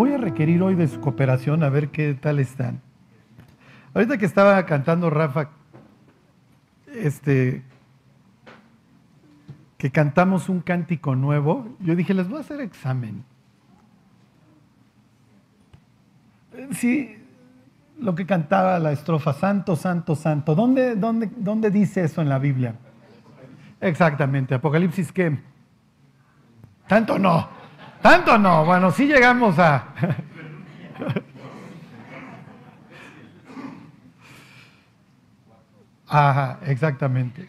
voy a requerir hoy de su cooperación a ver qué tal están. Ahorita que estaba cantando Rafa, este, que cantamos un cántico nuevo, yo dije, les voy a hacer examen. Sí, lo que cantaba la estrofa, Santo, Santo, Santo. ¿Dónde, dónde, dónde dice eso en la Biblia? Exactamente, Apocalipsis qué? Tanto no, tanto no. Bueno, sí llegamos a... Ajá, exactamente.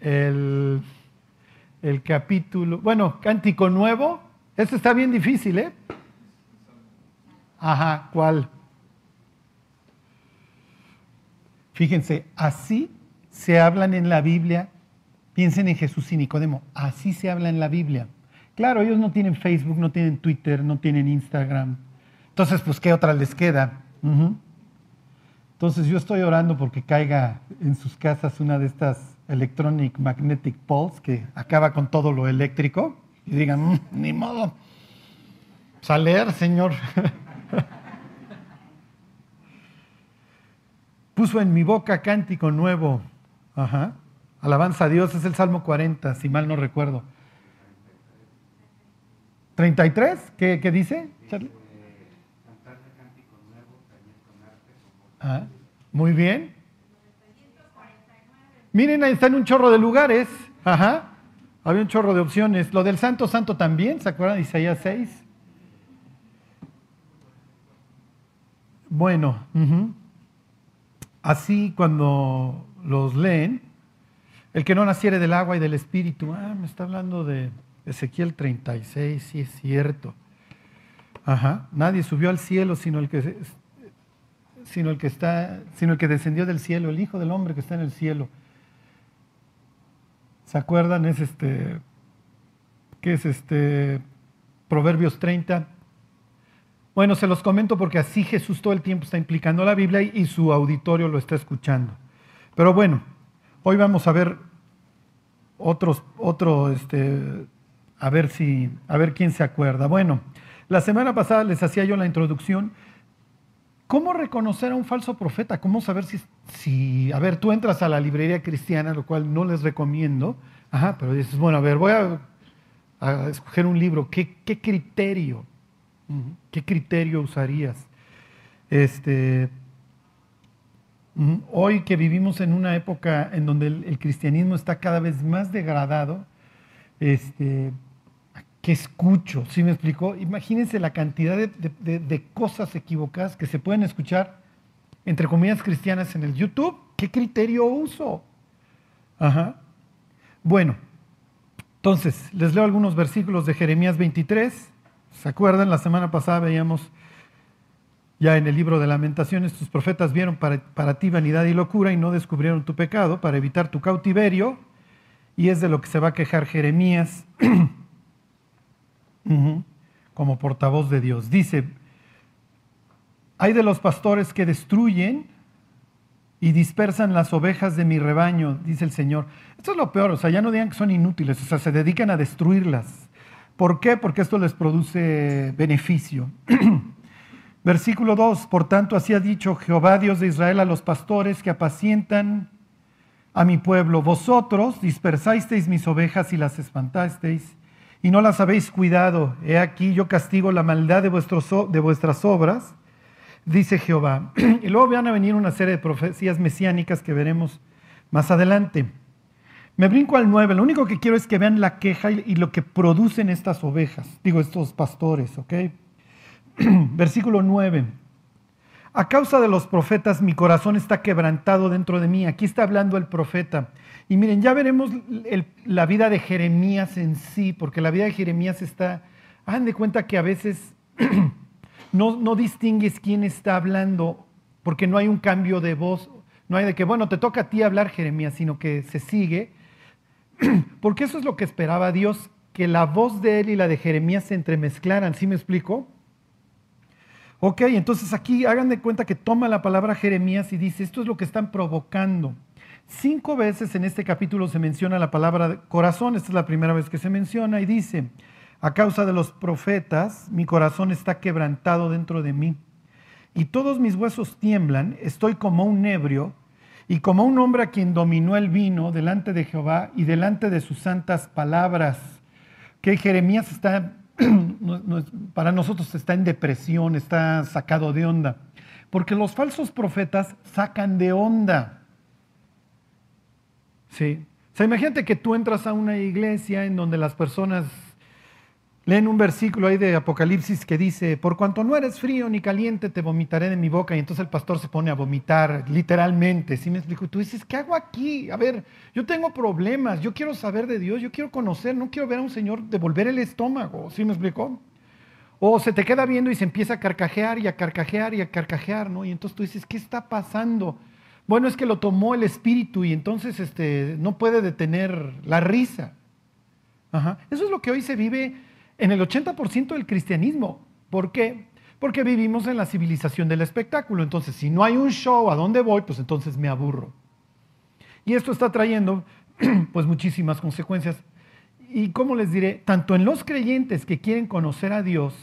El, el capítulo, bueno, cántico nuevo, este está bien difícil, ¿eh? Ajá, ¿cuál? Fíjense, así se hablan en la Biblia. Piensen en Jesús y Nicodemo, así se habla en la Biblia. Claro, ellos no tienen Facebook, no tienen Twitter, no tienen Instagram. Entonces, pues, ¿qué otra les queda? Entonces, yo estoy orando porque caiga en sus casas una de estas Electronic Magnetic Pulse que acaba con todo lo eléctrico y digan, mm, ni modo, salir, Señor. Puso en mi boca cántico nuevo. Ajá. Alabanza a Dios, es el Salmo 40, si mal no recuerdo. ¿33? ¿Qué, qué dice, Charlie? Ah, muy bien. Miren, ahí está en un chorro de lugares. Ajá. Había un chorro de opciones. Lo del Santo Santo también, ¿se acuerdan de Isaías 6? Bueno, así cuando los leen, el que no naciere del agua y del espíritu, ah, me está hablando de Ezequiel 36, sí es cierto. Ajá, nadie subió al cielo sino el que sino el que está, sino el que descendió del cielo, el Hijo del Hombre que está en el cielo. ¿Se acuerdan? Es este, ¿qué es este? Proverbios 30. Bueno, se los comento porque así Jesús todo el tiempo está implicando la Biblia y, su auditorio lo está escuchando. Pero bueno, hoy vamos a ver otros, otro, este, a ver si, a ver quién se acuerda. Bueno, la semana pasada les hacía yo la introducción. ¿Cómo reconocer a un falso profeta? ¿Cómo saber si, si, a ver, tú entras a la librería cristiana, lo cual no les recomiendo, ajá, pero dices, bueno, a ver, voy a, escoger un libro, ¿qué, qué criterio? ¿Qué criterio usarías? Este, hoy que vivimos en una época en donde el, cristianismo está cada vez más degradado, este, ¿qué escucho? ¿Sí me explicó? Imagínense la cantidad de, cosas equivocadas que se pueden escuchar entre comillas cristianas en el YouTube. ¿Qué criterio uso? Ajá. Bueno, entonces, les leo algunos versículos de Jeremías 23. ¿Se acuerdan? La semana pasada veíamos ya en el libro de lamentaciones, tus profetas vieron para, ti vanidad y locura y no descubrieron tu pecado para evitar tu cautiverio. Y es de lo que se va a quejar Jeremías como portavoz de Dios. Dice, hay de los pastores que destruyen y dispersan las ovejas de mi rebaño, dice el Señor. Esto es lo peor, o sea, ya no digan que son inútiles, o sea, se dedican a destruirlas. ¿Por qué? Porque esto les produce beneficio. Versículo 2, por tanto así ha dicho Jehová Dios de Israel a los pastores que apacientan a mi pueblo, vosotros dispersasteis mis ovejas y las espantasteis y no las habéis cuidado. He aquí yo castigo la maldad de, de vuestras obras, dice Jehová. y luego van a venir una serie de profecías mesiánicas que veremos más adelante. Me brinco al 9. Lo único que quiero es que vean la queja y, lo que producen estas ovejas, digo, estos pastores, ¿ok? Versículo 9. A causa de los profetas mi corazón está quebrantado dentro de mí. Aquí está hablando el profeta. Y miren, ya veremos la vida de Jeremías en sí, porque la vida de Jeremías está, hagan de cuenta que a veces no, no distingues quién está hablando, porque no hay un cambio de voz, no hay de que, bueno, te toca a ti hablar Jeremías, sino que se sigue Porque eso es lo que esperaba Dios, que la voz de él y la de Jeremías se entremezclaran, ¿sí me explico? Ok, entonces aquí hagan de cuenta que toma la palabra Jeremías y dice, esto es lo que están provocando. Cinco veces en este capítulo se menciona la palabra corazón, esta es la primera vez que se menciona, y dice, A causa de los profetas, mi corazón está quebrantado dentro de mí. Y todos mis huesos tiemblan, estoy como un ebrio y como un hombre a quien dominó el vino delante de Jehová y delante de sus santas palabras. Que Jeremías está, para nosotros está en depresión, está sacado de onda. Porque los falsos profetas sacan de onda. Sí. O sea, imagínate que tú entras a una iglesia en donde las personas leen un versículo ahí de Apocalipsis que dice, por cuanto no eres frío ni caliente, te vomitaré de mi boca. Y entonces el pastor se pone a vomitar, literalmente. ¿Sí me explico? Tú dices, ¿qué hago aquí? A ver, yo tengo problemas, yo quiero saber de Dios, yo quiero conocer, no quiero ver a un Señor devolver el estómago. ¿Sí me explicó? O se te queda viendo y se empieza a carcajear y a carcajear y a carcajear, ¿no? Y entonces tú dices, ¿qué está pasando? Bueno, es que lo tomó el espíritu y entonces este, no puede detener la risa. Eso es lo que hoy se vive en el 80% del cristianismo. ¿Por qué? Porque vivimos en la civilización del espectáculo. Entonces, si no hay un show, ¿a dónde voy? Pues entonces me aburro. Y esto está trayendo pues muchísimas consecuencias. Y como les diré, tanto en los creyentes que quieren conocer a Dios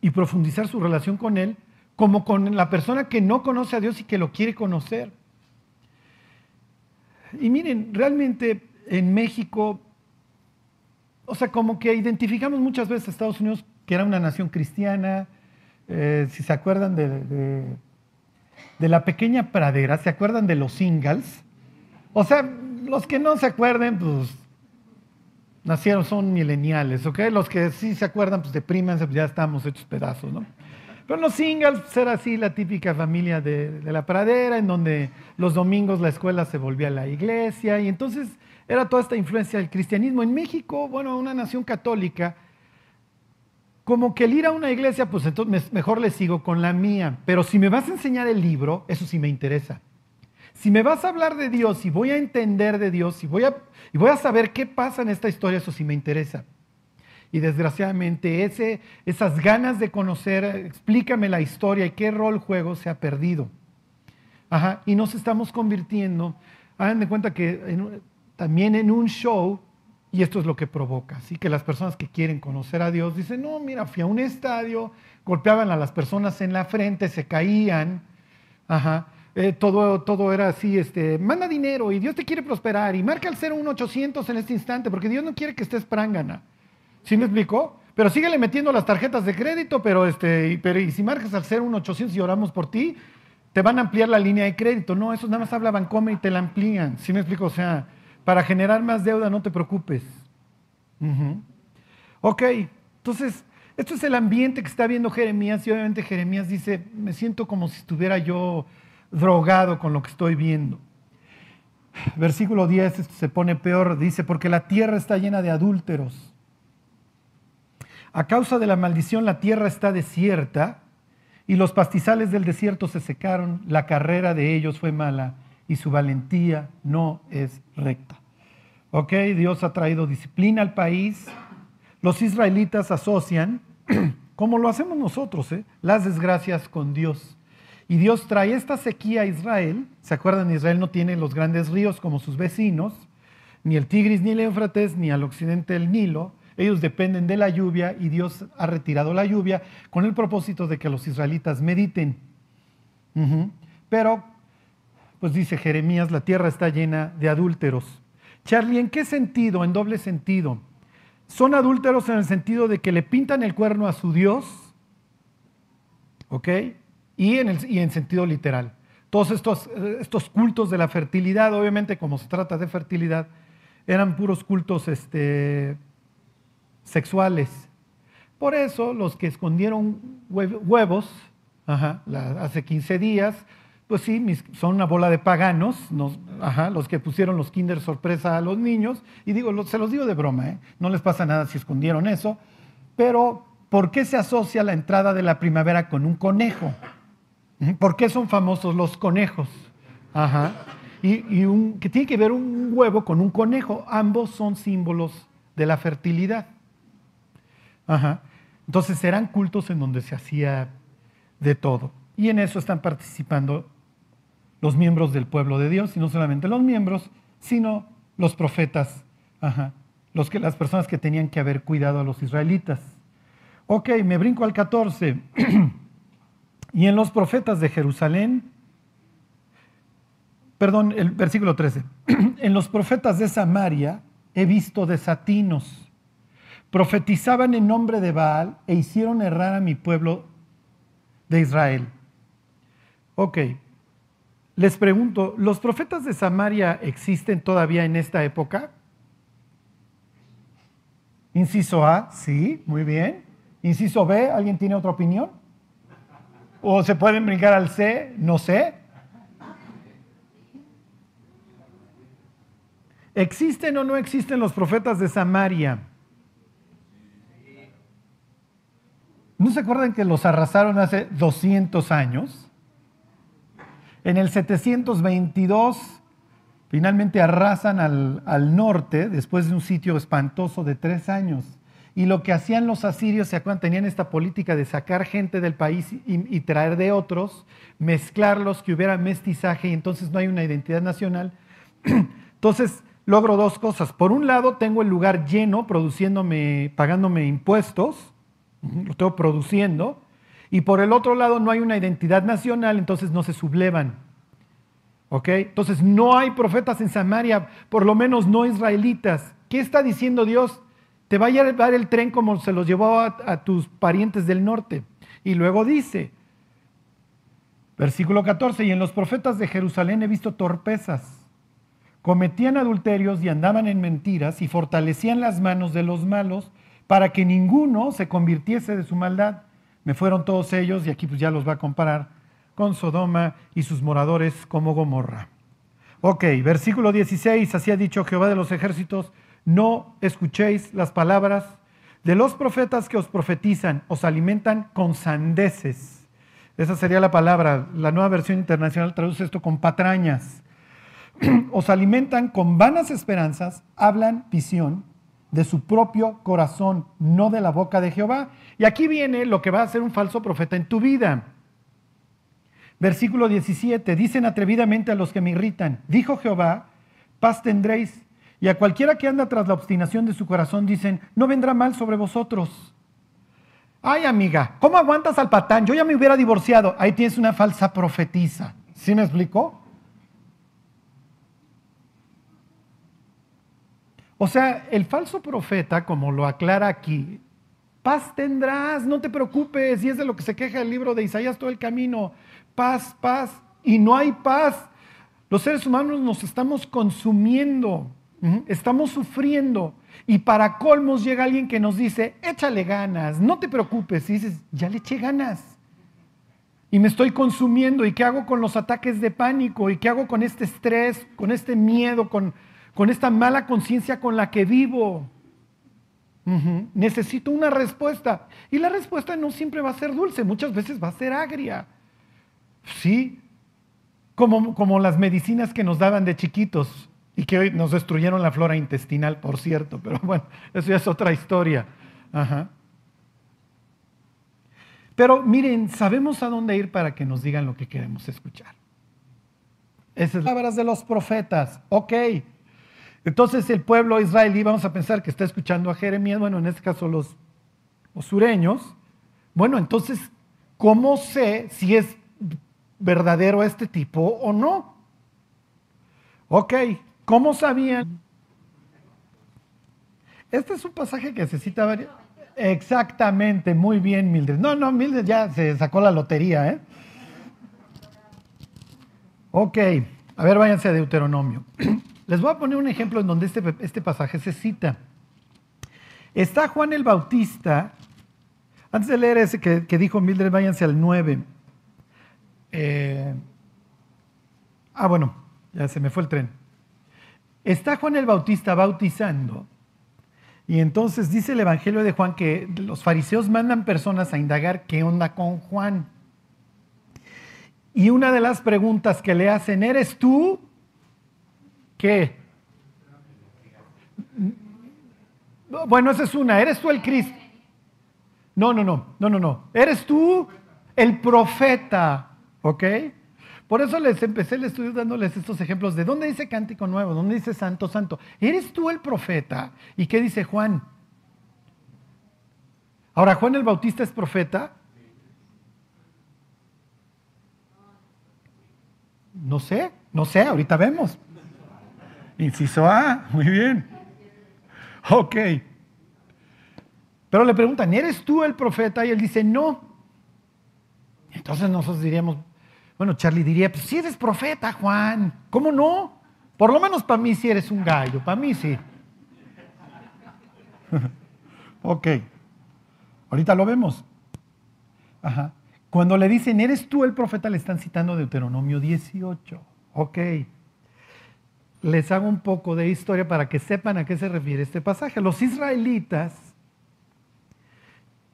y profundizar su relación con Él, como con la persona que no conoce a Dios y que lo quiere conocer. Y miren, realmente en México, o sea, como que identificamos muchas veces a Estados Unidos que era una nación cristiana, eh, si se acuerdan de, de, la pequeña pradera, se acuerdan de los singles, o sea, los que no se acuerden, pues nacieron, son mileniales, ¿ok? Los que sí se acuerdan, pues deprímense, pues ya estamos hechos pedazos, ¿no? Pero los singles pues, era así la típica familia de, la pradera, en donde los domingos la escuela se volvía a la iglesia, y entonces era toda esta influencia del cristianismo. En México, bueno, una nación católica, como que el ir a una iglesia, pues entonces mejor le sigo con la mía. Pero si me vas a enseñar el libro, eso sí me interesa. Si me vas a hablar de Dios y voy a entender de Dios y voy a, voy a saber qué pasa en esta historia, eso sí me interesa. Y desgraciadamente ese, esas ganas de conocer, explícame la historia y qué rol juego se ha perdido. Ajá, y nos estamos convirtiendo, hagan de cuenta que también en un show, y esto es lo que provoca, así que las personas que quieren conocer a Dios dicen, no, mira, fui a un estadio, golpeaban a las personas en la frente, se caían, ajá, eh, todo, todo era así, este, manda dinero y Dios te quiere prosperar y marca el 01800 en este instante porque Dios no quiere que estés prángana. ¿Sí me explicó? Pero síguele metiendo las tarjetas de crédito, pero, este, pero y si marcas al 01800 y oramos por ti, te van a ampliar la línea de crédito. No, eso nada más hablaban come y te la amplían. ¿Sí me explico? O sea, para generar más deuda no te preocupes. Ok, entonces, esto es el ambiente que está viendo Jeremías y obviamente Jeremías dice, me siento como si estuviera yo drogado con lo que estoy viendo. Versículo 10 se pone peor, dice, porque la tierra está llena de adúlteros a causa de la maldición la tierra está desierta y los pastizales del desierto se secaron, la carrera de ellos fue mala y su valentía no es recta. Ok, Dios ha traído disciplina al país. Los israelitas asocian, como lo hacemos nosotros, ¿eh? las desgracias con Dios. Y Dios trae esta sequía a Israel. ¿Se acuerdan? Israel no tiene los grandes ríos como sus vecinos, ni el Tigris, ni el Éufrates, ni al occidente el Nilo. Ellos dependen de la lluvia y Dios ha retirado la lluvia con el propósito de que los israelitas mediten. Pero, pues dice Jeremías, la tierra está llena de adúlteros. Charlie, ¿en qué sentido? En doble sentido. Son adúlteros en el sentido de que le pintan el cuerno a su Dios, ¿ok? Y en, el, sentido literal. Todos estos, estos cultos de la fertilidad, obviamente como se trata de fertilidad, eran puros cultos este, sexuales. Por eso los que escondieron huevos hace 15 días, pues sí, son una bola de paganos, los que pusieron los kinder sorpresa a los niños, y digo, se los digo de broma, ¿eh? no les pasa nada si escondieron eso, pero ¿por qué se asocia la entrada de la primavera con un conejo? ¿Por qué son famosos los conejos? Y, un, que tiene que ver un huevo con un conejo, ambos son símbolos de la fertilidad. Ajá. Entonces eran cultos en donde se hacía de todo. Y en eso están participando los miembros del pueblo de Dios, y no solamente los miembros, sino los profetas que, las personas que tenían que haber cuidado a los israelitas. Ok, me brinco al 14. y en los profetas de Jerusalén, perdón, el versículo 13. en los profetas de Samaria he visto desatinos. Profetizaban en nombre de Baal e hicieron errar a mi pueblo de Israel. Ok, les pregunto, ¿los profetas de Samaria existen todavía en esta época? Inciso A, sí, muy bien. Inciso B, ¿alguien tiene otra opinión? ¿O se pueden brincar al C? No sé. ¿Existen o no existen los profetas de Samaria? ¿No se acuerdan que los arrasaron hace 200 años? En el 722 finalmente arrasan al, norte después de un sitio espantoso de tres años. Y lo que hacían los asirios, ¿se acuerdan? Tenían esta política de sacar gente del país y, y, traer de otros, mezclarlos, que hubiera mestizaje y entonces no hay una identidad nacional. Entonces logro dos cosas. Por un lado, tengo el lugar lleno, produciéndome, pagándome impuestos, lo estoy produciendo, y por el otro lado no hay una identidad nacional, entonces no se sublevan. ¿Ok? Entonces no hay profetas en Samaria, por lo menos no israelitas. ¿Qué está diciendo Dios? Te va a llevar el tren como se los llevó a, a tus parientes del norte. Y luego dice, versículo 14, y en los profetas de Jerusalén he visto torpezas. Cometían adulterios y andaban en mentiras y fortalecían las manos de los malos para que ninguno se convirtiese de su maldad me fueron todos ellos, y aquí pues ya los va a comparar con Sodoma y sus moradores como Gomorra. Ok, versículo 16, así ha dicho Jehová de los ejércitos, no escuchéis las palabras de los profetas que os profetizan, os alimentan con sandeces. Esa sería la palabra. La nueva versión internacional traduce esto con patrañas. os alimentan con vanas esperanzas, hablan visión de su propio corazón, no de la boca de Jehová. Y aquí viene lo que va a ser un falso profeta en tu vida. Versículo 17, dicen atrevidamente a los que me irritan, dijo Jehová, paz tendréis. Y a cualquiera que anda tras la obstinación de su corazón dicen, no vendrá mal sobre vosotros. Ay amiga, ¿cómo aguantas al patán? Yo ya me hubiera divorciado. Ahí tienes una falsa profetisa. ¿Sí me explicó? O sea, el falso profeta, como lo aclara aquí, paz tendrás, no te preocupes, y es de lo que se queja el libro de Isaías todo el camino, paz, paz, y no hay paz. Los seres humanos nos estamos consumiendo, estamos sufriendo, y para colmos llega alguien que nos dice, échale ganas, no te preocupes, y dices, ya le eché ganas. Y me estoy consumiendo, ¿y qué hago con los ataques de pánico? ¿Y qué hago con este estrés, con este miedo, con con esta mala conciencia con la que vivo. Necesito una respuesta. Y la respuesta no siempre va a ser dulce, muchas veces va a ser agria. Sí, como, como las medicinas que nos daban de chiquitos y que hoy nos destruyeron la flora intestinal, por cierto, pero bueno, eso ya es otra historia. Pero miren, sabemos a dónde ir para que nos digan lo que queremos escuchar. Esas palabras de los profetas. Ok, entonces el pueblo israelí, vamos a pensar que está escuchando a Jeremías, bueno, en este caso los, sureños. Bueno, entonces, ¿cómo sé si es verdadero este tipo o no? Ok, ¿cómo sabían? Este es un pasaje que necesita varias... Exactamente, muy bien, Mildred. No, no, Mildred ya se sacó la lotería, ¿eh? Ok, a ver, váyanse a Deuteronomio. Les voy a poner un ejemplo en donde este, este pasaje se cita. Está Juan el Bautista, antes de leer ese que, dijo Mildred, váyanse al 9. Eh, ah, bueno, ya se me fue el tren. Está Juan el Bautista bautizando. Y entonces dice el Evangelio de Juan que los fariseos mandan personas a indagar qué onda con Juan. Y una de las preguntas que le hacen, ¿eres tú ¿Qué? Bueno, esa es una. ¿Eres tú el Cristo? No, no, no, no, no, no. ¿Eres tú el profeta? ¿Ok? Por eso les empecé el estudio dándoles estos ejemplos de dónde dice cántico nuevo, dónde dice santo, santo. ¿Eres tú el profeta? ¿Y qué dice Juan? Ahora, ¿Juan el Bautista es profeta? No sé, no sé, ahorita vemos. Inciso A, muy bien. Ok. Pero le preguntan, ¿eres tú el profeta? Y él dice, no. Entonces nosotros diríamos, bueno, Charlie diría, pues si eres profeta, Juan, ¿cómo no? Por lo menos para mí sí eres un gallo, para mí sí. ok. Ahorita lo vemos. Ajá. Cuando le dicen, ¿eres tú el profeta? Le están citando Deuteronomio 18. Ok. Les hago un poco de historia para que sepan a qué se refiere este pasaje. Los israelitas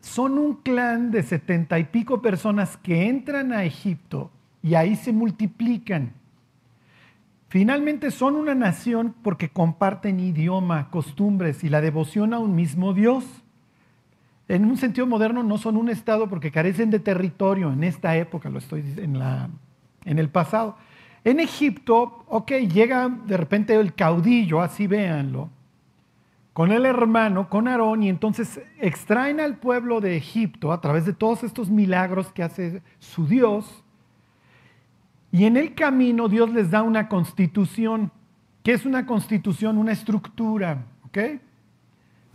son un clan de setenta y pico personas que entran a Egipto y ahí se multiplican. Finalmente son una nación porque comparten idioma, costumbres y la devoción a un mismo Dios en un sentido moderno no son un Estado porque carecen de territorio en esta época, lo estoy en, en el pasado. En Egipto, ok, llega de repente el caudillo, así véanlo, con el hermano, con Aarón, y entonces extraen al pueblo de Egipto a través de todos estos milagros que hace su Dios, y en el camino Dios les da una constitución. ¿Qué es una constitución? Una estructura, ¿ok?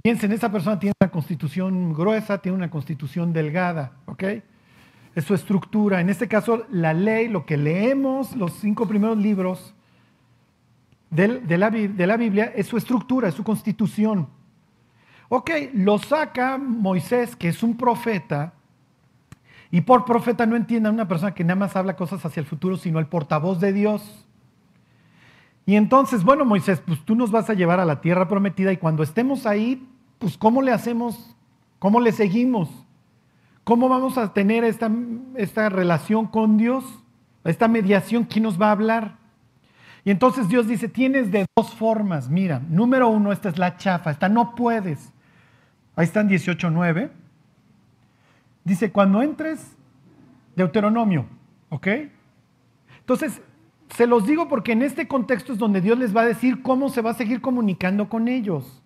Piensen, esa persona tiene una constitución gruesa, tiene una constitución delgada, ¿ok? Es su estructura. En este caso, la ley, lo que leemos, los cinco primeros libros de, la, Biblia, es su estructura, es su constitución. Ok, lo saca Moisés, que es un profeta, y por profeta no entienda una persona que nada más habla cosas hacia el futuro, sino el portavoz de Dios. Y entonces, bueno, Moisés, pues tú nos vas a llevar a la tierra prometida y cuando estemos ahí, pues ¿cómo le hacemos? ¿Cómo le seguimos? ¿Cómo vamos a tener esta, esta relación con Dios? Esta mediación, ¿quién nos va a hablar? Y entonces Dios dice, tienes de dos formas. Mira, número uno, esta es la chafa, esta no puedes. Ahí están 18.9. Dice, cuando entres, Deuteronomio, ¿ok? Entonces, se los digo porque en este contexto es donde Dios les va a decir cómo se va a seguir comunicando con ellos.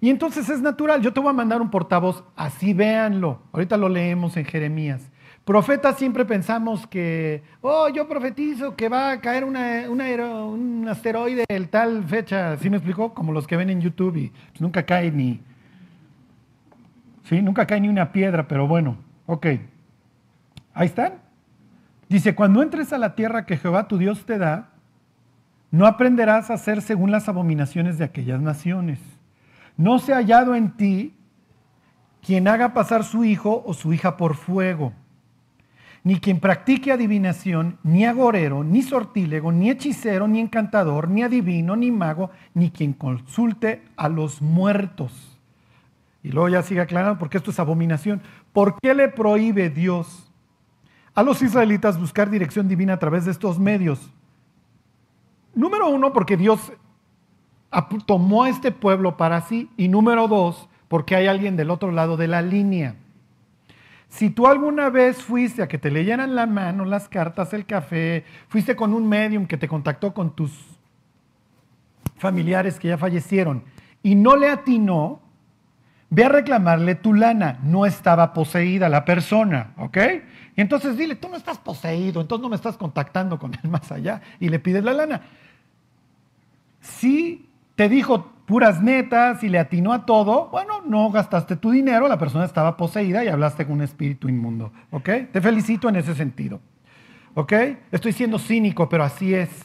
Y entonces es natural, yo te voy a mandar un portavoz, así véanlo. Ahorita lo leemos en Jeremías. Profetas siempre pensamos que, oh, yo profetizo que va a caer un asteroide en tal fecha, ¿sí me explicó? Como los que ven en YouTube y pues, nunca cae ni, sí, nunca cae ni una piedra, pero bueno, ok. Ahí están. Dice, cuando entres a la tierra que Jehová tu Dios te da, no aprenderás a hacer según las abominaciones de aquellas naciones no se ha hallado en ti quien haga pasar su hijo o su hija por fuego, ni quien practique adivinación, ni agorero, ni sortílego, ni hechicero, ni encantador, ni adivino, ni mago, ni quien consulte a los muertos. Y luego ya sigue aclarando porque esto es abominación. ¿Por qué le prohíbe Dios a los israelitas buscar dirección divina a través de estos medios? Número uno, porque Dios tomó este pueblo para sí. Y número dos, porque hay alguien del otro lado de la línea. Si tú alguna vez fuiste a que te leyeran la mano, las cartas, el café, fuiste con un medium que te contactó con tus familiares que ya fallecieron y no le atinó, ve a reclamarle tu lana. No estaba poseída la persona, ¿ok? Y entonces dile, tú no estás poseído, entonces no me estás contactando con él más allá y le pides la lana. Si te dijo puras netas y le atinó a todo, bueno, no gastaste tu dinero, la persona estaba poseída y hablaste con un espíritu inmundo. ¿Ok? Te felicito en ese sentido. ¿Ok? Estoy siendo cínico, pero así es.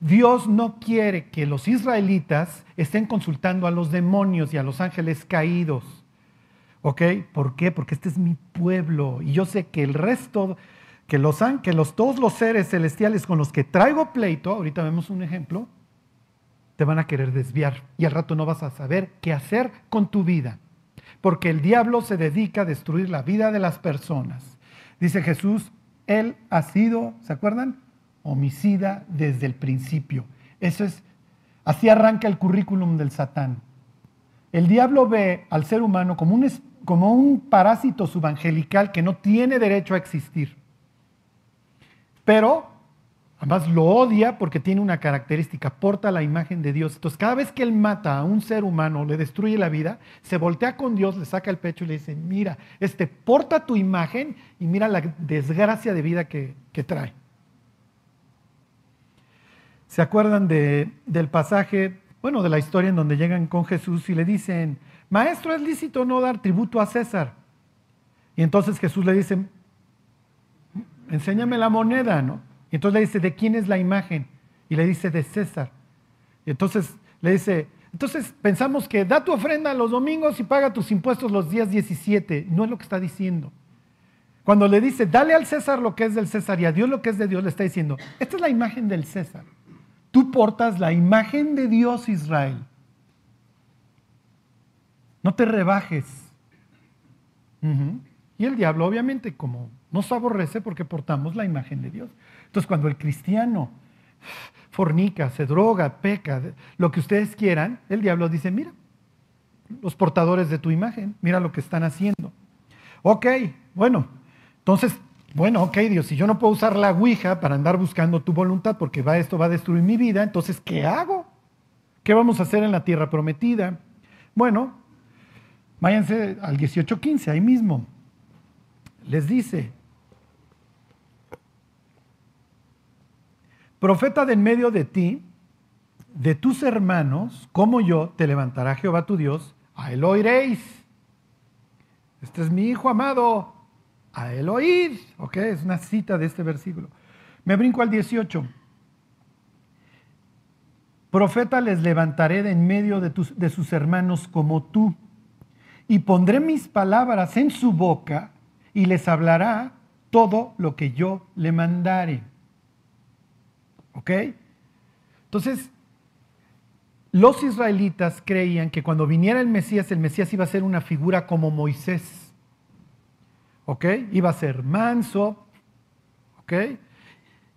Dios no quiere que los israelitas estén consultando a los demonios y a los ángeles caídos. ¿Ok? ¿Por qué? Porque este es mi pueblo y yo sé que el resto, que los, que los todos los seres celestiales con los que traigo pleito, ahorita vemos un ejemplo, te van a querer desviar y al rato no vas a saber qué hacer con tu vida. Porque el diablo se dedica a destruir la vida de las personas. Dice Jesús, él ha sido, ¿se acuerdan? Homicida desde el principio. Eso es, así arranca el currículum del Satán. El diablo ve al ser humano como un, como un parásito subangelical que no tiene derecho a existir. Pero Además lo odia porque tiene una característica, porta la imagen de Dios. Entonces cada vez que él mata a un ser humano, le destruye la vida, se voltea con Dios, le saca el pecho y le dice, mira, este porta tu imagen y mira la desgracia de vida que, trae. ¿Se acuerdan de, del pasaje, bueno, de la historia en donde llegan con Jesús y le dicen, maestro, es lícito no dar tributo a César? Y entonces Jesús le dice, enséñame la moneda, ¿no? Y entonces le dice, ¿de quién es la imagen? Y le dice, de César. Y entonces le dice, entonces pensamos que da tu ofrenda los domingos y paga tus impuestos los días 17. No es lo que está diciendo. Cuando le dice, dale al César lo que es del César y a Dios lo que es de Dios, le está diciendo, esta es la imagen del César. Tú portas la imagen de Dios Israel. No te rebajes. Y el diablo, obviamente, como nos aborrece porque portamos la imagen de Dios. Entonces, cuando el cristiano fornica, se droga, peca, lo que ustedes quieran, el diablo dice, mira, los portadores de tu imagen, mira lo que están haciendo. Ok, bueno, entonces, bueno, ok, Dios, si yo no puedo usar la Ouija para andar buscando tu voluntad porque va, esto va a destruir mi vida, entonces, ¿qué hago? ¿Qué vamos a hacer en la tierra prometida? Bueno, váyanse al 18.15, ahí mismo. Les dice, Profeta de en medio de ti, de tus hermanos, como yo, te levantará Jehová tu Dios, a él oiréis. Este es mi hijo amado, a él oíd. Ok, es una cita de este versículo. Me brinco al 18. Profeta les levantaré de en medio de, tus, de sus hermanos como tú, y pondré mis palabras en su boca, y les hablará todo lo que yo le mandare. ¿Ok? Entonces, los israelitas creían que cuando viniera el Mesías, el Mesías iba a ser una figura como Moisés. ¿Ok? Iba a ser manso. ¿Ok?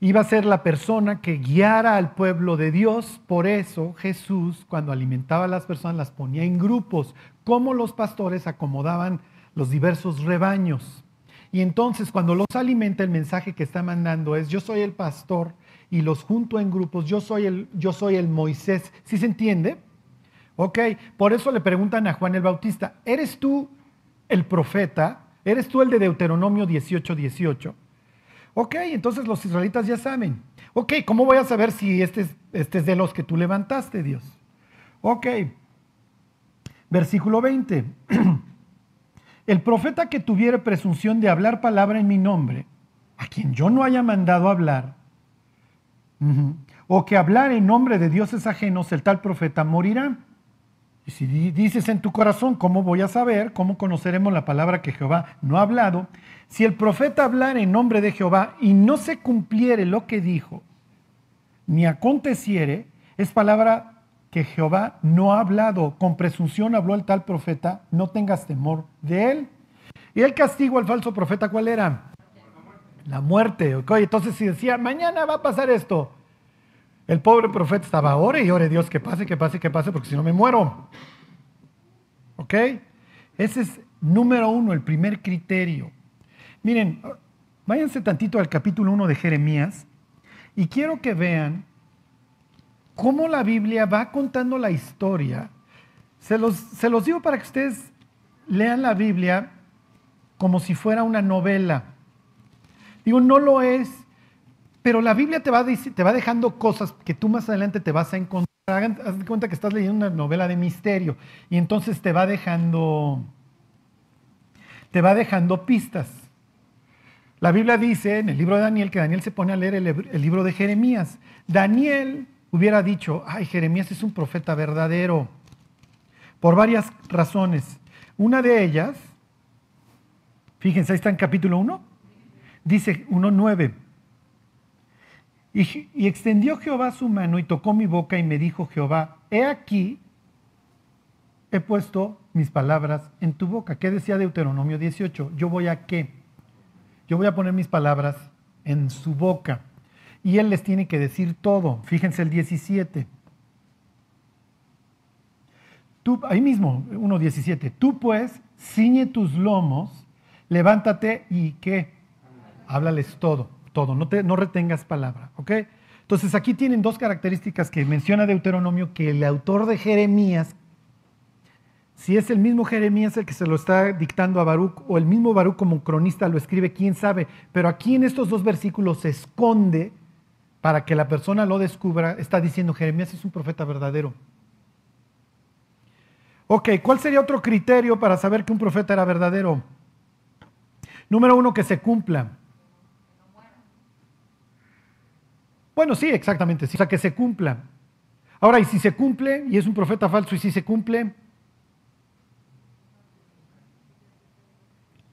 Iba a ser la persona que guiara al pueblo de Dios. Por eso Jesús, cuando alimentaba a las personas, las ponía en grupos, como los pastores acomodaban los diversos rebaños. Y entonces cuando los alimenta, el mensaje que está mandando es, yo soy el pastor y los junto en grupos. Yo soy el, yo soy el Moisés. ¿Sí se entiende? Ok, por eso le preguntan a Juan el Bautista, ¿eres tú el profeta? ¿Eres tú el de Deuteronomio 18, 18? Ok, entonces los israelitas ya saben. Ok, ¿cómo voy a saber si este es, este es de los que tú levantaste, Dios? Ok, versículo 20. El profeta que tuviere presunción de hablar palabra en mi nombre, a quien yo no haya mandado hablar, o que hablar en nombre de dioses ajenos, el tal profeta morirá. Y si dices en tu corazón, ¿cómo voy a saber? ¿Cómo conoceremos la palabra que Jehová no ha hablado? Si el profeta hablara en nombre de Jehová y no se cumpliere lo que dijo, ni aconteciere, es palabra que Jehová no ha hablado. Con presunción habló el tal profeta, no tengas temor de él. Y el castigo al falso profeta, ¿cuál era? La muerte. ¿ok? Entonces, si decía, mañana va a pasar esto, el pobre profeta estaba, ore y ore Dios, que pase, que pase, que pase, porque si no me muero. ¿Ok? Ese es número uno, el primer criterio. Miren, váyanse tantito al capítulo 1 de Jeremías y quiero que vean cómo la Biblia va contando la historia. Se los, se los digo para que ustedes lean la Biblia como si fuera una novela. Digo, no lo es, pero la Biblia te va, te va dejando cosas que tú más adelante te vas a encontrar. Haz de cuenta que estás leyendo una novela de misterio y entonces te va dejando, te va dejando pistas. La Biblia dice en el libro de Daniel que Daniel se pone a leer el, el libro de Jeremías. Daniel hubiera dicho, ay, Jeremías es un profeta verdadero, por varias razones. Una de ellas, fíjense, ahí está en capítulo 1, Dice 1.9. Y, y extendió Jehová su mano y tocó mi boca y me dijo Jehová, he aquí, he puesto mis palabras en tu boca. ¿Qué decía Deuteronomio 18? Yo voy a qué? Yo voy a poner mis palabras en su boca. Y él les tiene que decir todo. Fíjense el 17. Tú, ahí mismo, 1.17. Tú pues, ciñe tus lomos, levántate y qué? Háblales todo. todo, no, te, no retengas palabra, ¿ok? Entonces aquí tienen dos características que menciona Deuteronomio que el autor de Jeremías, si es el mismo Jeremías el que se lo está dictando a Baruch o el mismo Baruch como cronista lo escribe, quién sabe, pero aquí en estos dos versículos se esconde para que la persona lo descubra, está diciendo Jeremías es un profeta verdadero. Ok, ¿cuál sería otro criterio para saber que un profeta era verdadero? Número uno, que se cumpla. Bueno, sí, exactamente, sí. o sea, que se cumpla. Ahora, y si se cumple, y es un profeta falso, y si se cumple,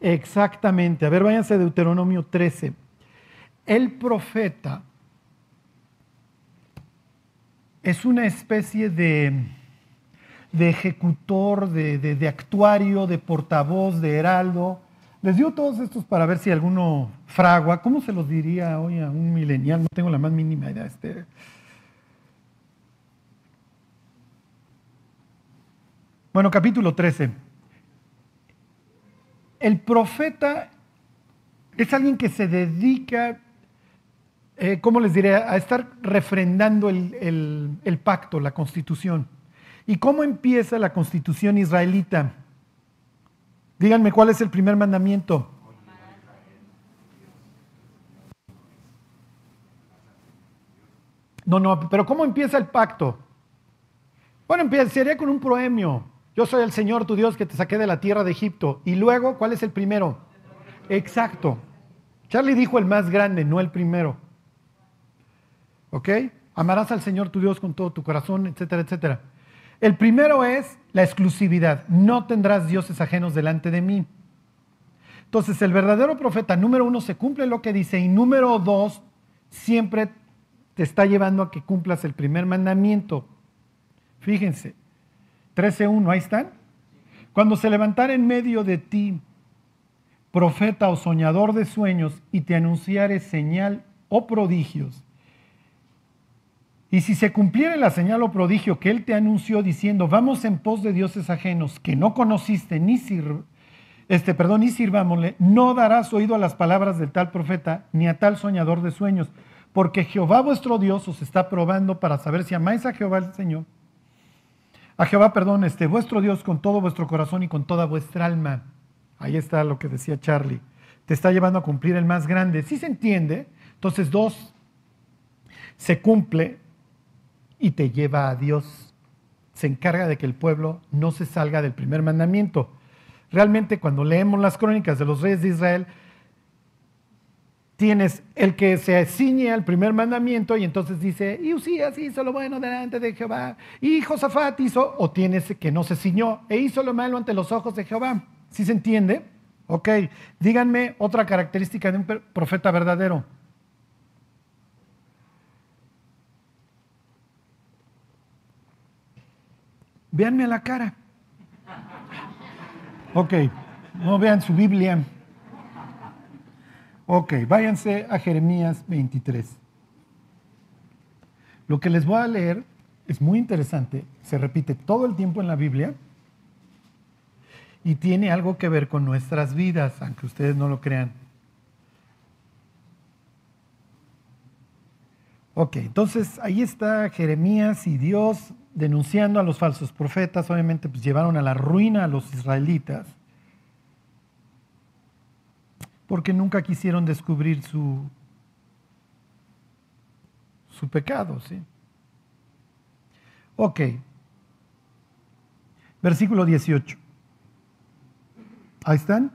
exactamente. A ver, váyanse a Deuteronomio 13. El profeta es una especie de, de ejecutor, de, de actuario, de portavoz, de heraldo, les digo todos estos para ver si alguno fragua. ¿Cómo se los diría hoy a un milenial? No tengo la más mínima idea. Este. Bueno, capítulo 13. El profeta es alguien que se dedica, eh, ¿cómo les diré?, a estar refrendando el, el pacto, la constitución. ¿Y cómo empieza la constitución israelita? Díganme cuál es el primer mandamiento. No, no, pero ¿cómo empieza el pacto? Bueno, empezaría con un proemio. Yo soy el Señor tu Dios que te saqué de la tierra de Egipto. Y luego, ¿cuál es el primero? Exacto. Charlie dijo el más grande, no el primero. ¿Ok? Amarás al Señor tu Dios con todo tu corazón, etcétera, etcétera. El primero es la exclusividad. No tendrás dioses ajenos delante de mí. Entonces, el verdadero profeta, número uno, se cumple lo que dice y número dos, siempre te está llevando a que cumplas el primer mandamiento. Fíjense, 13.1, ahí están. Cuando se levantara en medio de ti profeta o soñador de sueños y te anunciare señal o prodigios y si se cumpliera la señal o prodigio que él te anunció diciendo, vamos en pos de dioses ajenos que no conociste ni este, perdón, ni sirvámosle, no darás oído a las palabras del tal profeta ni a tal soñador de sueños, porque Jehová vuestro Dios os está probando para saber si amáis a Jehová el Señor. A Jehová, perdón, este, vuestro Dios con todo vuestro corazón y con toda vuestra alma. Ahí está lo que decía Charlie. Te está llevando a cumplir el más grande. Si se entiende, entonces dos, se cumple y te lleva a Dios. Se encarga de que el pueblo no se salga del primer mandamiento. Realmente cuando leemos las crónicas de los reyes de Israel, tienes el que se ciñe al primer mandamiento y entonces dice, y Usías hizo lo bueno delante de Jehová, y Josafat hizo, o tienes que no se ciñó e hizo lo malo ante los ojos de Jehová. ¿Sí se entiende? Ok, díganme otra característica de un profeta verdadero. Véanme a la cara. Ok, no vean su Biblia. Ok, váyanse a Jeremías 23. Lo que les voy a leer es muy interesante, se repite todo el tiempo en la Biblia y tiene algo que ver con nuestras vidas, aunque ustedes no lo crean. Ok, entonces ahí está Jeremías y Dios denunciando a los falsos profetas, obviamente pues llevaron a la ruina a los israelitas, porque nunca quisieron descubrir su, su pecado, ¿sí? Ok. Versículo 18. Ahí están.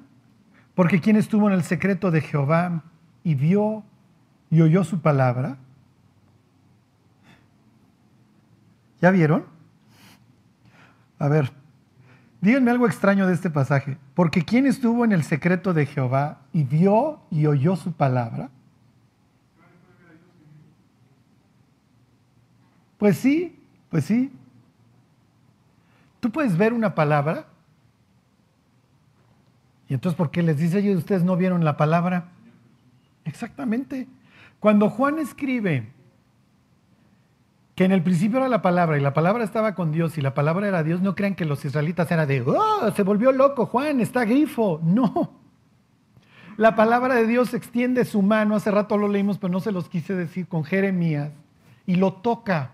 Porque quien estuvo en el secreto de Jehová y vio y oyó su palabra, ¿Ya vieron? A ver, díganme algo extraño de este pasaje. Porque ¿quién estuvo en el secreto de Jehová y vio y oyó su palabra? Pues sí, pues sí. Tú puedes ver una palabra. Y entonces, ¿por qué les dice yo, ustedes no vieron la palabra? Exactamente. Cuando Juan escribe que en el principio era la palabra y la palabra estaba con Dios y la palabra era Dios, no crean que los israelitas eran de, oh, se volvió loco Juan, está grifo. No. la palabra de Dios extiende su mano, hace rato lo leímos, pero no se los quise decir con Jeremías, y lo toca.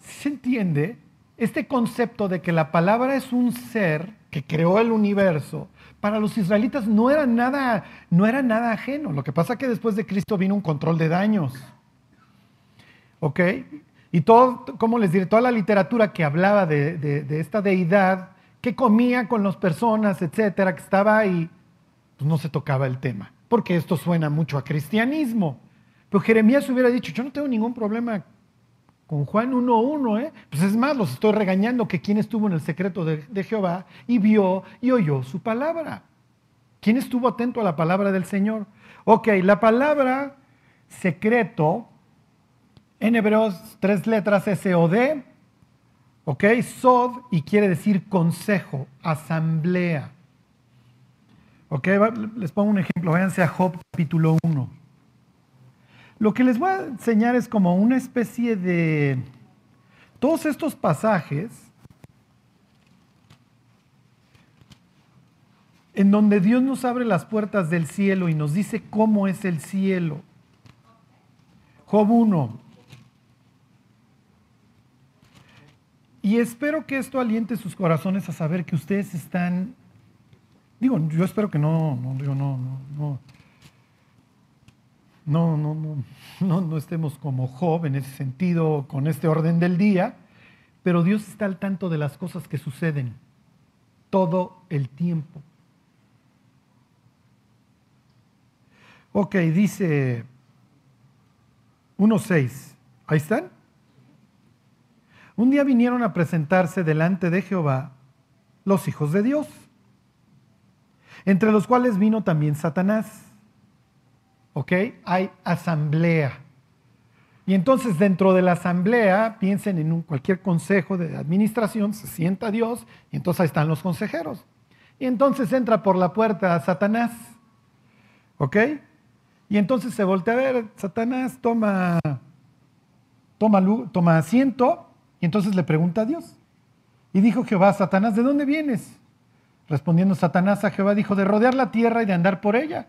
¿Se entiende? Este concepto de que la palabra es un ser que creó el universo, para los israelitas no era nada, no era nada ajeno. Lo que pasa que después de Cristo vino un control de daños. ¿Ok? Y todo, ¿cómo les diré? Toda la literatura que hablaba de, esta deidad, que comía con las personas, etcétera, que estaba ahí, pues no se tocaba el tema. Porque esto suena mucho a cristianismo. Pero Jeremías hubiera dicho, yo no tengo ningún problema con Juan 1.1, ¿eh? Pues es más, los estoy regañando que quién estuvo en el secreto de, de, Jehová y vio y oyó su palabra. ¿Quién estuvo atento a la palabra del Señor? Ok, la palabra secreto en hebreos tres letras S-O-D, ok, Sod y quiere decir consejo, asamblea. Ok, les pongo un ejemplo, váyanse a Job capítulo 1. Lo que les voy a enseñar es como una especie de... Todos estos pasajes en donde Dios nos abre las puertas del cielo y nos dice cómo es el cielo. Job 1. Y espero que esto aliente sus corazones a saber que ustedes están, digo, yo espero que no, no, digo, no, no, no, no, no, no, no, estemos como Job en ese sentido, con este orden del día, pero Dios está al tanto de las cosas que suceden todo el tiempo. Ok, dice 1.6, ahí están. Un día vinieron a presentarse delante de Jehová los hijos de Dios, entre los cuales vino también Satanás ¿ok? Hay asamblea. Y entonces dentro de la asamblea, piensen en cualquier consejo de administración, se sienta Dios y entonces ahí están los consejeros. Y entonces entra por la puerta Satanás, ¿ok? Y entonces se voltea a ver, Satanás toma, toma, toma asiento entonces le pregunta a Dios. Y dijo Jehová, Satanás, ¿de dónde vienes? Respondiendo Satanás a Jehová, dijo, de rodear la tierra y de andar por ella.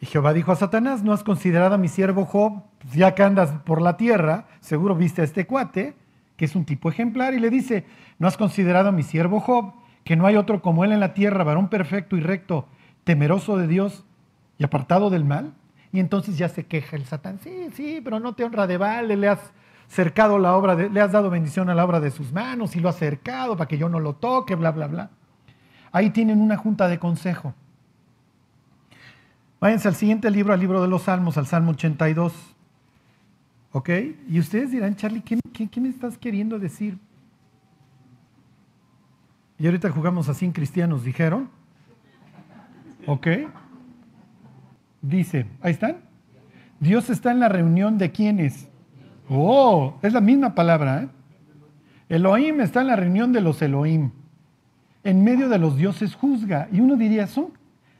Y Jehová dijo a Satanás, ¿no has considerado a mi siervo Job? Pues ya que andas por la tierra, seguro viste a este cuate, que es un tipo ejemplar, y le dice, ¿no has considerado a mi siervo Job? Que no hay otro como él en la tierra, varón perfecto y recto, temeroso de Dios y apartado del mal. Y entonces ya se queja el Satán, sí, sí, pero no te honra de vale, le has cercado la obra, de, le has dado bendición a la obra de sus manos y lo has cercado para que yo no lo toque, bla, bla, bla. Ahí tienen una junta de consejo. Váyanse al siguiente libro, al libro de los Salmos, al Salmo 82. ¿Ok? Y ustedes dirán, Charlie, ¿qué, me estás queriendo decir? Y ahorita jugamos así en cristianos, dijeron. ¿Ok? Dice, ahí están. Dios está en la reunión de quienes. Oh, es la misma palabra. ¿eh? Elohim está en la reunión de los Elohim. En medio de los dioses juzga. Y uno diría, son,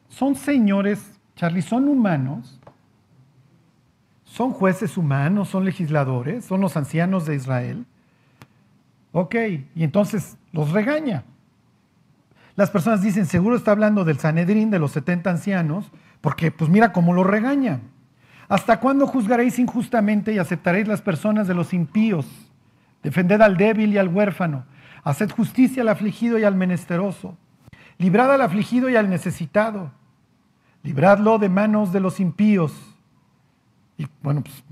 son señores Charlie, son humanos, son jueces humanos, son legisladores, son los ancianos de Israel. Ok, y entonces los regaña. Las personas dicen, seguro está hablando del Sanedrín, de los 70 ancianos, porque pues mira cómo lo regaña. ¿Hasta cuándo juzgaréis injustamente y aceptaréis las personas de los impíos? Defended al débil y al huérfano. Haced justicia al afligido y al menesteroso. Librad al afligido y al necesitado libradlo de manos de los impíos. Y bueno, pues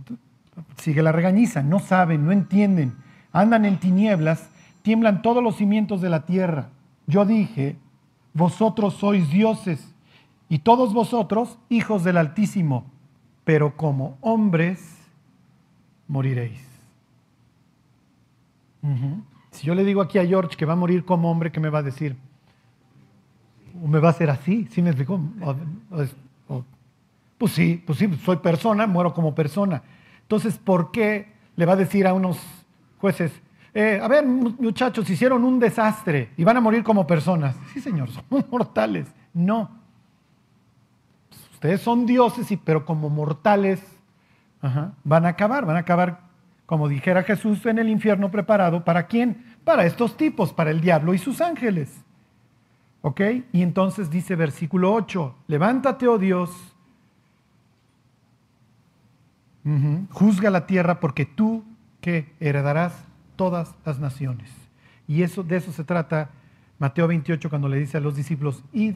sigue la regañiza, no saben, no entienden, andan en tinieblas, tiemblan todos los cimientos de la tierra. Yo dije, vosotros sois dioses y todos vosotros hijos del Altísimo, pero como hombres moriréis. Si yo le digo aquí a George que va a morir como hombre, ¿qué me va a decir? ¿O me va a hacer así? ¿Sí me explicó? pues sí, pues sí, soy persona, muero como persona. Entonces, ¿por qué le va a decir a unos jueces, eh, a ver, muchachos, hicieron un desastre y van a morir como personas? Sí, señor, son mortales. No. Ustedes son dioses, pero como mortales van a acabar, van a acabar, como dijera Jesús, en el infierno preparado. ¿Para quién? Para estos tipos, para el diablo y sus ángeles. ¿Ok? Y entonces dice versículo 8, levántate, oh Dios, juzga la tierra porque tú que heredarás todas las naciones. Y eso, de eso se trata Mateo 28 cuando le dice a los discípulos, id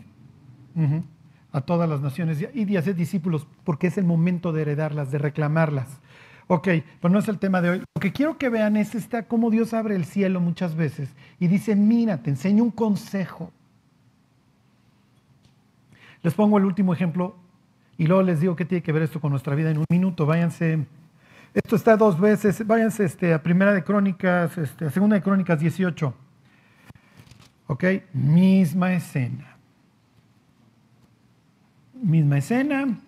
a todas las naciones, y haced discípulos porque es el momento de heredarlas, de reclamarlas. Ok, pero no es el tema de hoy. Lo que quiero que vean es esta, cómo Dios abre el cielo muchas veces y dice, mira, te enseño un consejo. Les pongo el último ejemplo y luego les digo qué tiene que ver esto con nuestra vida en un minuto. Váyanse, esto está dos veces, váyanse este, a Primera de Crónicas, este, a Segunda de Crónicas 18. Ok, misma escena. Misma escena.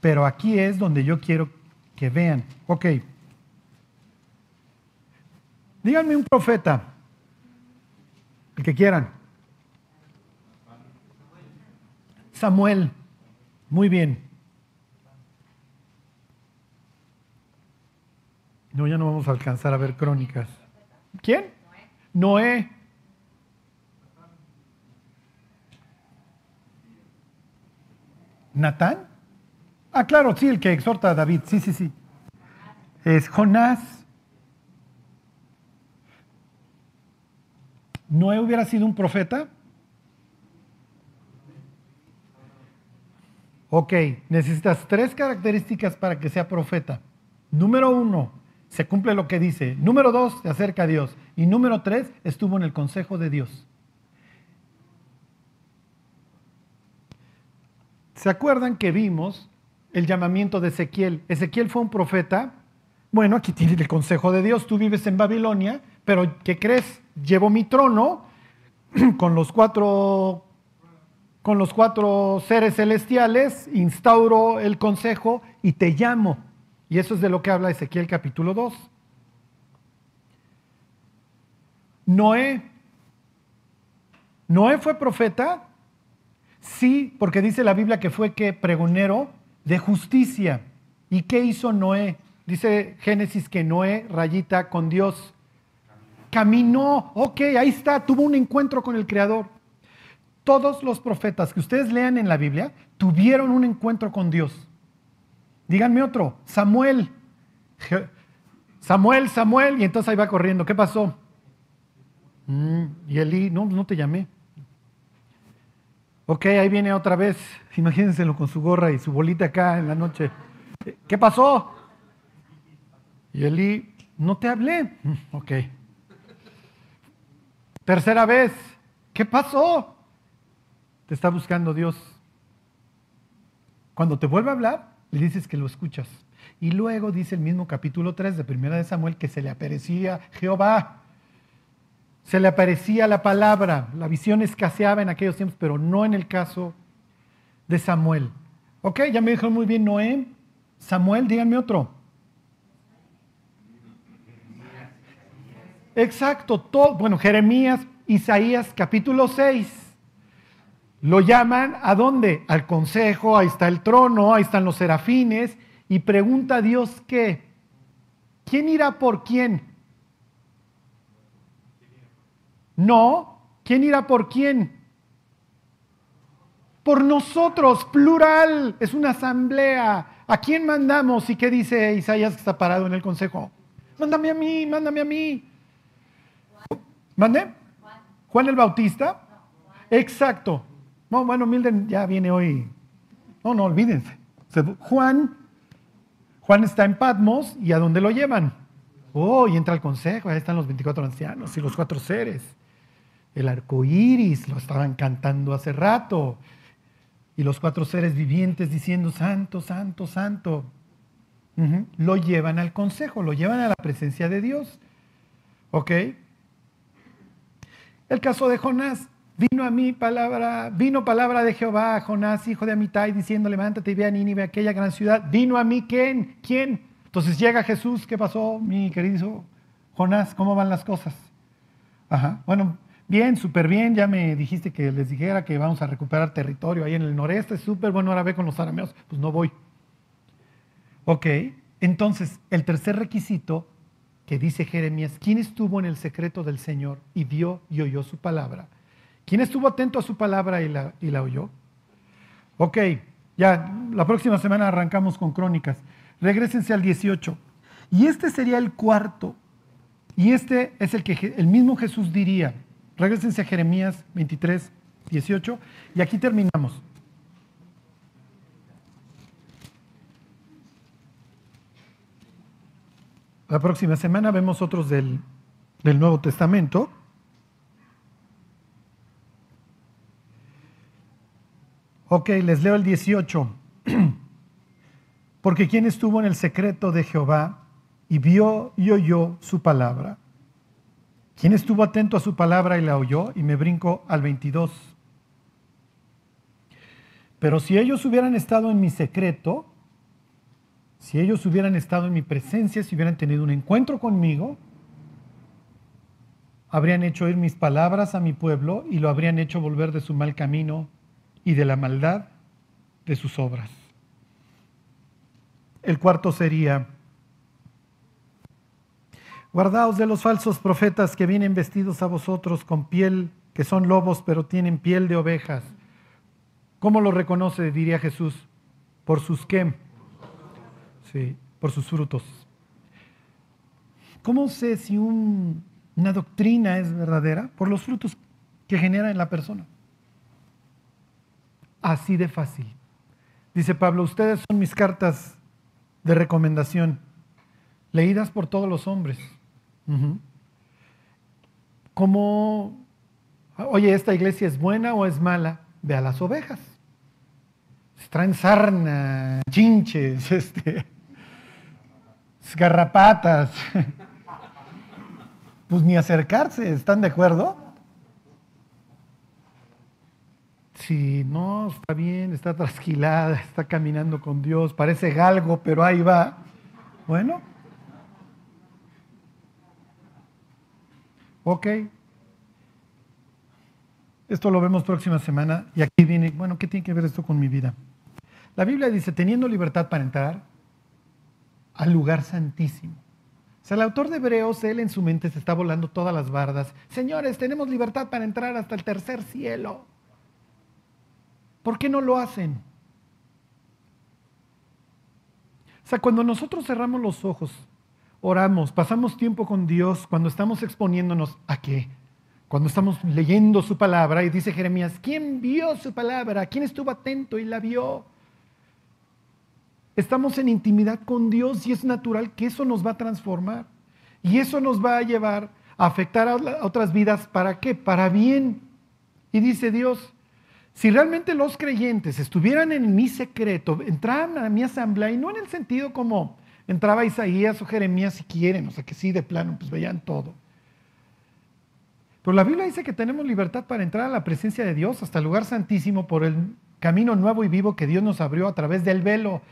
Pero aquí es donde yo quiero que vean. Ok. Díganme un profeta, el que quieran. Samuel. Muy bien. No, ya no vamos a alcanzar a ver crónicas. ¿Quién? Noé. ¿Natán? Ah, claro, sí, el que exhorta a David. Sí, sí, sí. Es Jonás. ¿Noé hubiera sido un profeta? Ok, necesitas tres características para que sea profeta. Número uno, se cumple lo que dice. Número dos, se acerca a Dios. Y número tres, estuvo en el consejo de Dios. ¿Se acuerdan que vimos el llamamiento de Ezequiel? Ezequiel fue un profeta. Bueno, aquí tienes el consejo de Dios. Tú vives en Babilonia, pero ¿qué crees? Llevo mi trono con los cuatro con los cuatro seres celestiales, instauro el consejo y te llamo. Y eso es de lo que habla Ezequiel capítulo 2. Noé. ¿Noé fue profeta? Sí, porque dice la Biblia que fue que pregonero de justicia. ¿Y qué hizo Noé? Dice Génesis que Noé rayita con Dios. Caminó, ok, ahí está, tuvo un encuentro con el Creador. Todos los profetas que ustedes lean en la Biblia tuvieron un encuentro con Dios. Díganme otro, Samuel. Samuel, Samuel, y entonces ahí va corriendo. ¿Qué pasó? Mm, y Elí, no, no te llamé. Ok, ahí viene otra vez. Imagínenselo con su gorra y su bolita acá en la noche. ¿Qué pasó? Y Elí, no te hablé. Mm, Ok. Tercera vez, ¿qué pasó? Te está buscando Dios. Cuando te vuelve a hablar, le dices que lo escuchas. Y luego dice el mismo capítulo 3 de Primera de Samuel que se le aparecía Jehová. Se le aparecía la palabra. La visión escaseaba en aquellos tiempos, pero no en el caso de Samuel. Ok, ya me dijo muy bien Noé. Samuel, díganme otro. Exacto, todo, bueno, Jeremías, Isaías capítulo 6. Lo llaman a dónde? Al consejo, ahí está el trono, ahí están los serafines, y pregunta a Dios qué. ¿Quién irá por quién? No, ¿quién irá por quién? Por nosotros, plural, es una asamblea. ¿A quién mandamos? ¿Y qué dice Isaías que está parado en el consejo? Mándame a mí, mándame a mí. ¿Mande? Juan el Bautista. Exacto. No, bueno, Milden ya viene hoy. No, no, olvídense. Juan, Juan está en Patmos y ¿a dónde lo llevan? Oh, y entra al consejo, ahí están los 24 ancianos y los cuatro seres. El arco iris, lo estaban cantando hace rato. Y los cuatro seres vivientes diciendo, Santo, Santo, Santo. Lo llevan al consejo, lo llevan a la presencia de Dios. ¿Ok? El caso de Jonás. Vino a mí palabra, vino palabra de Jehová a Jonás, hijo de Amitai, diciendo, levántate y ve a Nínive, aquella gran ciudad. Vino a mí, ¿quién? ¿Quién? Entonces llega Jesús, ¿qué pasó, mi querido Jonás? ¿Cómo van las cosas? Ajá, bueno, bien, súper bien, ya me dijiste que les dijera que vamos a recuperar territorio ahí en el noreste, súper bueno, ahora ve con los arameos, pues no voy. Ok, entonces el tercer requisito que dice Jeremías, ¿quién estuvo en el secreto del Señor y vio y oyó su palabra? ¿Quién estuvo atento a su palabra y la, y la oyó? Ok, ya la próxima semana arrancamos con crónicas. Regrésense al 18. Y este sería el cuarto. Y este es el que el mismo Jesús diría. Regrésense a Jeremías 23, 18. Y aquí terminamos. La próxima semana vemos otros del, del Nuevo Testamento. Ok, les leo el 18. Porque quien estuvo en el secreto de Jehová y vio y oyó su palabra. ¿Quién estuvo atento a su palabra y la oyó? Y me brinco al 22. Pero si ellos hubieran estado en mi secreto, si ellos hubieran estado en mi presencia, si hubieran tenido un encuentro conmigo, habrían hecho oír mis palabras a mi pueblo y lo habrían hecho volver de su mal camino y de la maldad de sus obras. El cuarto sería, guardaos de los falsos profetas que vienen vestidos a vosotros con piel, que son lobos, pero tienen piel de ovejas. ¿Cómo lo reconoce, diría Jesús? Por sus qué? Sí, por sus frutos. ¿Cómo sé si una doctrina es verdadera? Por los frutos que genera en la persona. Así de fácil. Dice Pablo, ustedes son mis cartas de recomendación, leídas por todos los hombres. Oye, ¿esta iglesia es buena o es mala? Ve a las ovejas. Traen sarna, chinches, este, garrapatas. Pues ni acercarse, ¿están de acuerdo? si no está bien, está trasquilada, está caminando con Dios, parece galgo, pero ahí va. Bueno. Ok. Esto lo vemos próxima semana. Y aquí viene, bueno, ¿qué tiene que ver esto con mi vida? La Biblia dice, teniendo libertad para entrar al lugar santísimo. O sea, el autor de Hebreos, él en su mente se está volando todas las bardas. Señores, tenemos libertad para entrar hasta el tercer cielo. ¿Por qué no lo hacen? O sea, cuando nosotros cerramos los ojos, oramos, pasamos tiempo con Dios, cuando estamos exponiéndonos a qué? Cuando estamos leyendo su palabra y dice Jeremías, ¿quién vio su palabra? ¿Quién estuvo atento y la vio? Estamos en intimidad con Dios y es natural que eso nos va a transformar. Y eso nos va a llevar a afectar a otras vidas. ¿Para qué? Para bien. Y dice Dios, si realmente los creyentes estuvieran en mi secreto, entraran a mi asamblea, y no en el sentido como entraba Isaías o Jeremías si quieren, o sea que sí, de plano, pues veían todo. Pero la Biblia dice que tenemos libertad para entrar a la presencia de Dios hasta el lugar santísimo por el camino nuevo y vivo que Dios nos abrió a través del velo.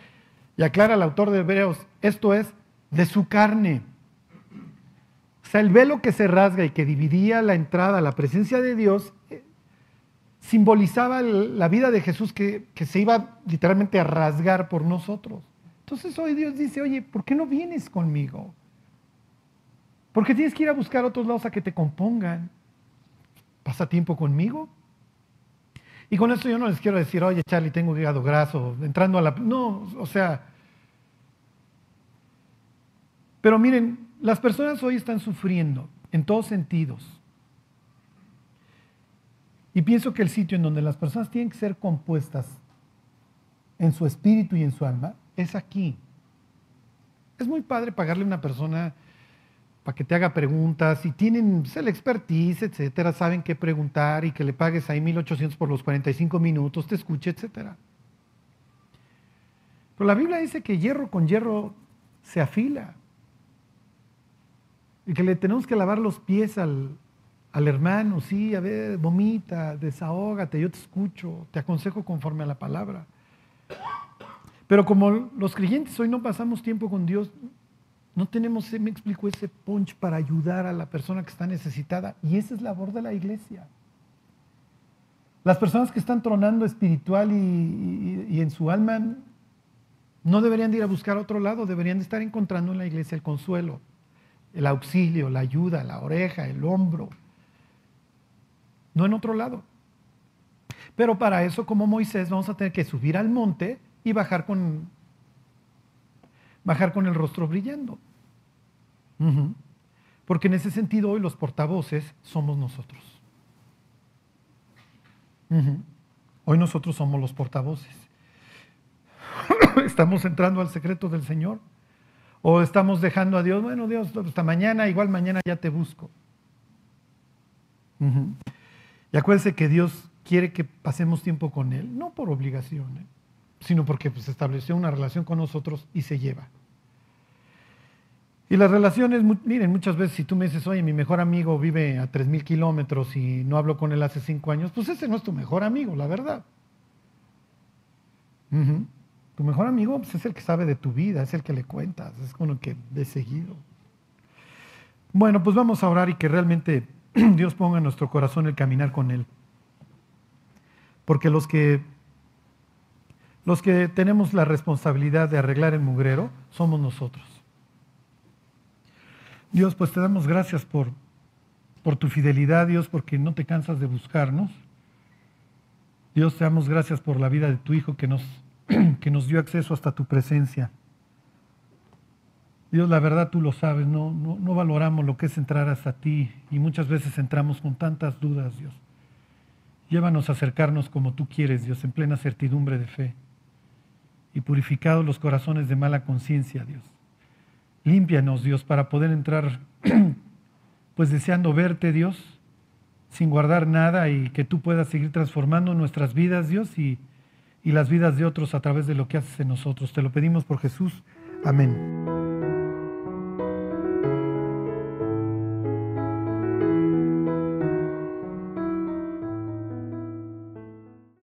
Y aclara el autor de Hebreos, esto es de su carne. O sea, el velo que se rasga y que dividía la entrada a la presencia de Dios simbolizaba la vida de Jesús que, se iba literalmente a rasgar por nosotros. Entonces hoy Dios dice, oye, ¿por qué no vienes conmigo? ¿Por qué tienes que ir a buscar otros lados a que te compongan? ¿Pasa tiempo conmigo? Y con esto yo no les quiero decir, oye Charlie, tengo hígado graso, entrando a la... No, o sea... Pero miren, las personas hoy están sufriendo en todos sentidos. Y pienso que el sitio en donde las personas tienen que ser compuestas en su espíritu y en su alma es aquí. Es muy padre pagarle a una persona para que te haga preguntas y tienen pues, el expertise, etcétera, saben qué preguntar y que le pagues ahí 1800 por los 45 minutos, te escuche, etcétera. Pero la Biblia dice que hierro con hierro se afila y que le tenemos que lavar los pies al, al hermano, sí, a ver, vomita, desahógate, yo te escucho, te aconsejo conforme a la palabra. Pero como los creyentes hoy no pasamos tiempo con Dios, no tenemos, me explico, ese punch para ayudar a la persona que está necesitada. Y esa es la labor de la iglesia. Las personas que están tronando espiritual y, en su alma no deberían de ir a buscar a otro lado, deberían de estar encontrando en la iglesia el consuelo, el auxilio, la ayuda, la oreja, el hombro. No en otro lado. Pero para eso, como Moisés, vamos a tener que subir al monte y bajar con, bajar con el rostro brillando. Porque en ese sentido hoy los portavoces somos nosotros. Hoy nosotros somos los portavoces. ¿Estamos entrando al secreto del Señor? ¿O estamos dejando a Dios, bueno Dios, hasta mañana, igual mañana ya te busco? Y acuérdense que Dios quiere que pasemos tiempo con Él, no por obligación, ¿eh? Sino porque pues, estableció una relación con nosotros y se lleva. Y las relaciones, miren, muchas veces si tú me dices, oye, mi mejor amigo vive a 3.000 kilómetros y no hablo con él hace cinco años, pues ese no es tu mejor amigo, la verdad. Tu mejor amigo pues, es el que sabe de tu vida, es el que le cuentas, es con el que de seguido. Bueno, pues vamos a orar y que realmente Dios ponga en nuestro corazón el caminar con Él. Porque los que, los que tenemos la responsabilidad de arreglar el mugrero somos nosotros. Dios, pues te damos gracias por, por tu fidelidad, Dios, porque no te cansas de buscarnos. Dios, te damos gracias por la vida de tu Hijo que nos, que nos dio acceso hasta tu presencia. Dios, la verdad tú lo sabes, no, no, no valoramos lo que es entrar hasta ti y muchas veces entramos con tantas dudas, Dios. Llévanos a acercarnos como tú quieres, Dios, en plena certidumbre de fe y purificados los corazones de mala conciencia, Dios. Límpianos, Dios, para poder entrar, pues deseando verte, Dios, sin guardar nada y que tú puedas seguir transformando nuestras vidas, Dios, y, y las vidas de otros a través de lo que haces en nosotros. Te lo pedimos por Jesús. Amén.